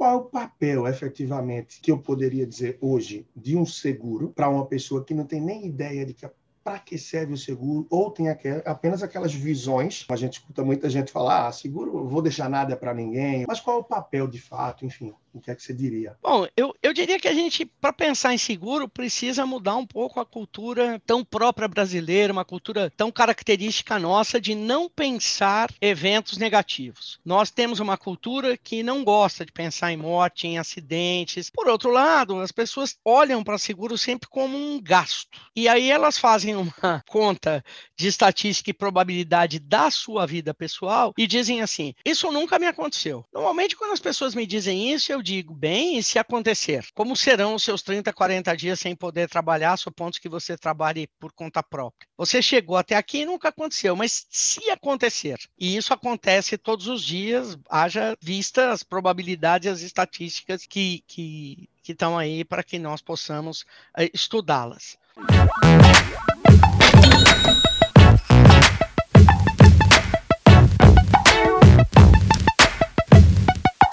qual o papel, efetivamente, que eu poderia dizer hoje de um seguro para uma pessoa que não tem nem ideia de que para que serve o seguro, ou tem apenas aquelas visões. A gente escuta muita gente falar, ah, seguro, vou deixar nada para ninguém. Mas qual é o papel de fato, enfim? O que é que você diria? Bom, eu, eu diria que a gente, para pensar em seguro, precisa mudar um pouco a cultura tão própria brasileira, uma cultura tão característica nossa de não pensar eventos negativos. Nós temos uma cultura que não gosta de pensar em morte, em acidentes. Por outro lado, as pessoas olham para seguro sempre como um gasto. E aí elas fazem uma conta de estatística e probabilidade da sua vida pessoal e dizem assim: Isso nunca me aconteceu. Normalmente, quando as pessoas me dizem isso, eu eu digo, bem, e se acontecer? Como serão os seus 30, 40 dias sem poder trabalhar, supondo que você trabalhe por conta própria? Você chegou até aqui e nunca aconteceu, mas se acontecer, e isso acontece todos os dias, haja vista as probabilidades as estatísticas que, que, que estão aí para que nós possamos uh, estudá-las.